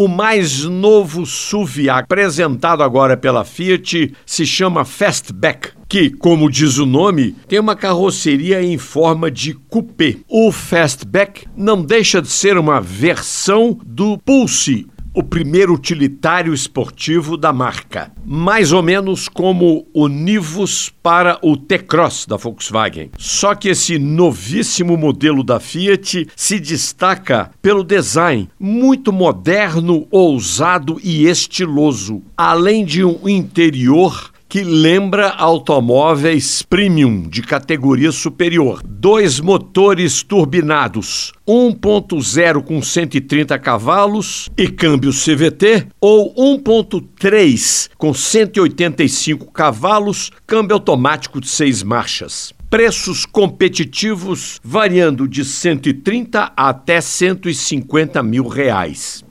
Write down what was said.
O mais novo SUV apresentado agora pela Fiat se chama Fastback, que, como diz o nome, tem uma carroceria em forma de coupé. O Fastback não deixa de ser uma versão do Pulse, o primeiro utilitário esportivo da marca, mais ou menos como o Nivus para o T-Cross da Volkswagen. Só que esse novíssimo modelo da Fiat se destaca pelo design muito moderno, ousado e estiloso, além de um interior que lembra automóveis premium de categoria superior. Dois motores turbinados, 1.0 com 130 cavalos e câmbio CVT ou 1.3 com 185 cavalos, câmbio automático de seis marchas preços competitivos variando de 130 até 150 mil reais.